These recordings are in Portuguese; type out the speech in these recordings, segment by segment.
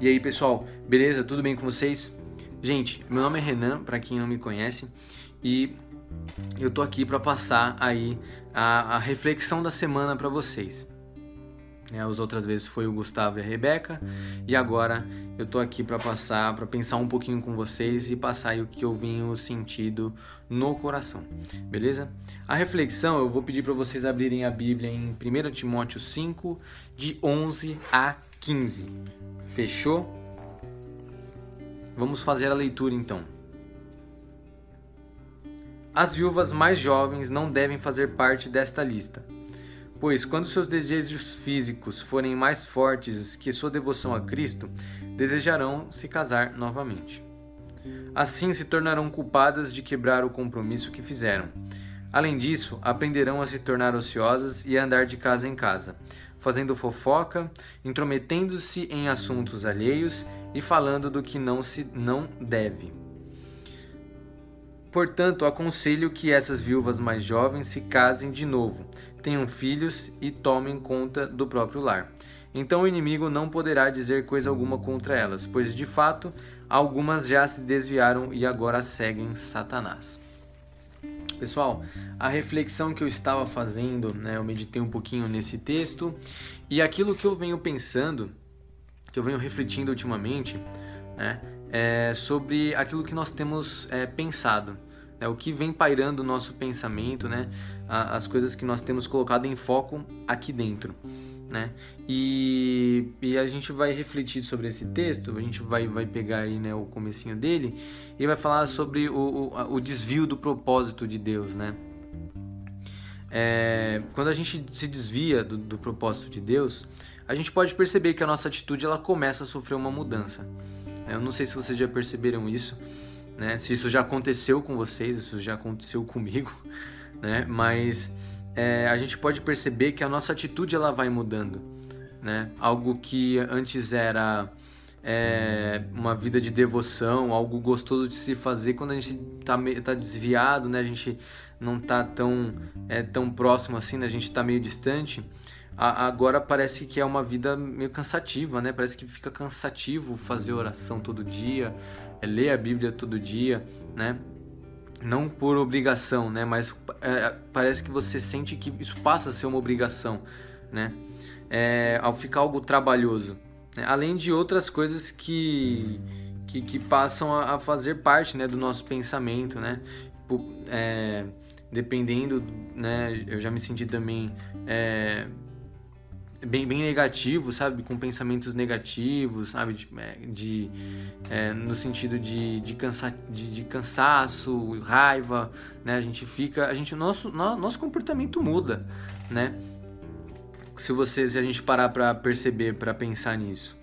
E aí, pessoal, beleza? Tudo bem com vocês? Gente, meu nome é Renan, para quem não me conhece, e eu tô aqui para passar aí a, a, reflexão da semana para vocês. É, as outras vezes foi o Gustavo e a Rebeca, e agora eu tô aqui para passar, para pensar um pouquinho com vocês e passar aí o que eu venho sentido no coração, beleza? A reflexão eu vou pedir para vocês abrirem a Bíblia em 1 Timóteo 5, de 11 a 15. Fechou? Vamos fazer a leitura então. As viúvas mais jovens não devem fazer parte desta lista, pois quando seus desejos físicos forem mais fortes que sua devoção a Cristo, desejarão se casar novamente. Assim se tornarão culpadas de quebrar o compromisso que fizeram. Além disso, aprenderão a se tornar ociosas e a andar de casa em casa, fazendo fofoca, intrometendo-se em assuntos alheios e falando do que não se não deve. Portanto, aconselho que essas viúvas mais jovens se casem de novo, tenham filhos e tomem conta do próprio lar. Então o inimigo não poderá dizer coisa alguma contra elas, pois de fato algumas já se desviaram e agora seguem Satanás. Pessoal, a reflexão que eu estava fazendo, né, eu meditei um pouquinho nesse texto e aquilo que eu venho pensando, que eu venho refletindo ultimamente, né, é sobre aquilo que nós temos é, pensado, né, o que vem pairando o nosso pensamento, né, as coisas que nós temos colocado em foco aqui dentro né? E, e a gente vai refletir sobre esse texto, a gente vai, vai pegar aí né, o comecinho dele e vai falar sobre o, o, o desvio do propósito de Deus, né? É, quando a gente se desvia do, do, propósito de Deus, a gente pode perceber que a nossa atitude ela começa a sofrer uma mudança. Eu não sei se vocês já perceberam isso, né? Se isso já aconteceu com vocês, isso já aconteceu comigo, né? Mas é, a gente pode perceber que a nossa atitude ela vai mudando, né? Algo que antes era é, uma vida de devoção, algo gostoso de se fazer quando a gente está tá desviado, né? A gente não está tão é, tão próximo assim, né? A gente está meio distante. A, agora parece que é uma vida meio cansativa, né? Parece que fica cansativo fazer oração todo dia, é, ler a Bíblia todo dia, né? Não por obrigação, né? Mas é, parece que você sente que isso passa a ser uma obrigação, né? É, ao ficar algo trabalhoso, né? além de outras coisas que que, que passam a, a, fazer parte, né, do nosso pensamento, né? É, dependendo, né? Eu já me senti também é, bem, bem negativo, sabe? Com pensamentos negativos, sabe? De, é, de é, no sentido de, de, cansa, de, de, cansaço, raiva, né? A gente fica, a gente, nosso, nosso comportamento muda, né? Se você, se a gente parar para perceber, para pensar nisso.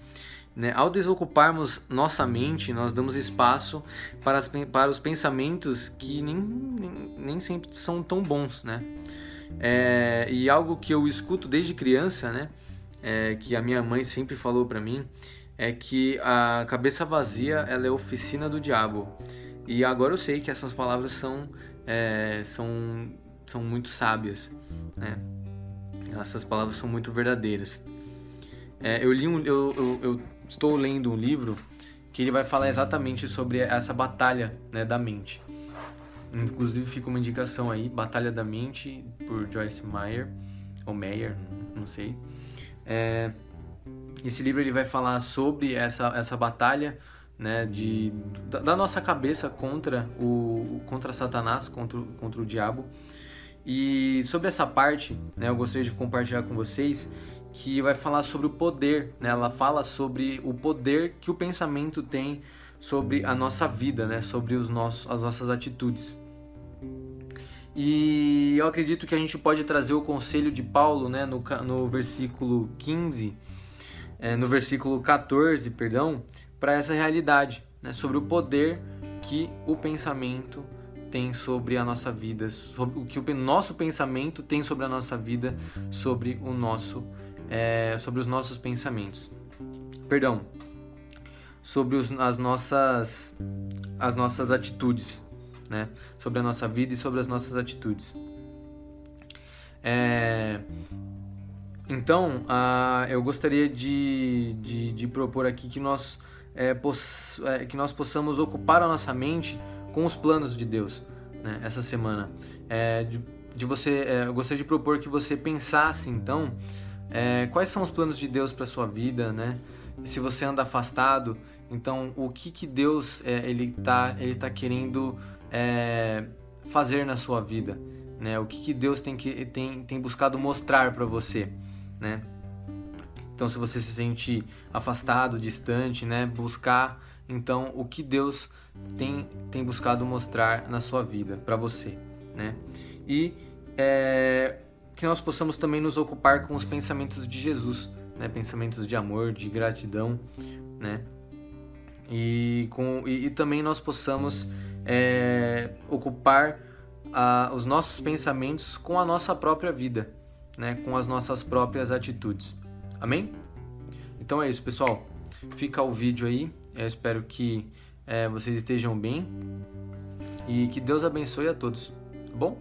Né? Ao desocuparmos nossa mente, nós damos espaço para, as, para os pensamentos que nem, nem, nem sempre são tão bons, né? É, e algo que eu escuto desde criança, né? É, que a minha mãe sempre falou para mim é que a cabeça vazia ela é oficina do diabo. E agora eu sei que essas palavras são é, são são muito sábias, né? Essas palavras são muito verdadeiras. É, eu li um, eu, eu, eu, estou lendo um livro que ele vai falar exatamente sobre essa batalha né, da mente. Inclusive fica uma indicação aí, Batalha da Mente, por Joyce Meyer, ou Meyer, não sei. É, esse livro ele vai falar sobre essa, essa batalha né, de, da, da nossa cabeça contra, o, contra Satanás, contra, contra o diabo. E sobre essa parte, né, eu gostaria de compartilhar com vocês que vai falar sobre o poder, né? Ela fala sobre o poder que o pensamento tem sobre a nossa vida, né? sobre os nossos, as nossas atitudes. E eu acredito que a gente pode trazer o conselho de Paulo né? no, no versículo 15, é, no versículo 14, perdão, para essa realidade, né? sobre o poder que o pensamento tem sobre a nossa vida, sobre o que o nosso pensamento tem sobre a nossa vida, sobre o nosso, é, sobre os nossos pensamentos. Perdão, sobre os, as, nossas, as nossas atitudes, né? sobre a nossa vida e sobre as nossas atitudes. É, Então, eu gostaria de, de, de, propor aqui que nós, é, é, que nós possamos ocupar a nossa mente com os planos de Deus né, essa semana. É, de, de, você, é, eu gostaria de propor que você pensasse, então, é, quais são os planos de Deus para sua vida, né? Se você anda afastado, então o que, que Deus é, ele está ele tá querendo fazer na sua vida? Né? O que, que Deus tem, que, tem, tem buscado mostrar para você? né? Então, se você se sente afastado, distante, né, buscar então o que Deus tem, tem buscado mostrar na sua vida para você, né? E é, que nós possamos também nos ocupar com os pensamentos de Jesus, né? Pensamentos de amor, de gratidão, né? E, com, e, e também nós possamos é, ocupar a, os nossos pensamentos com a nossa própria vida, né, com as nossas próprias atitudes. Amém? Então é isso, pessoal. Fica o vídeo aí. Eu espero que é, vocês estejam bem e que Deus abençoe a todos. Tá bom?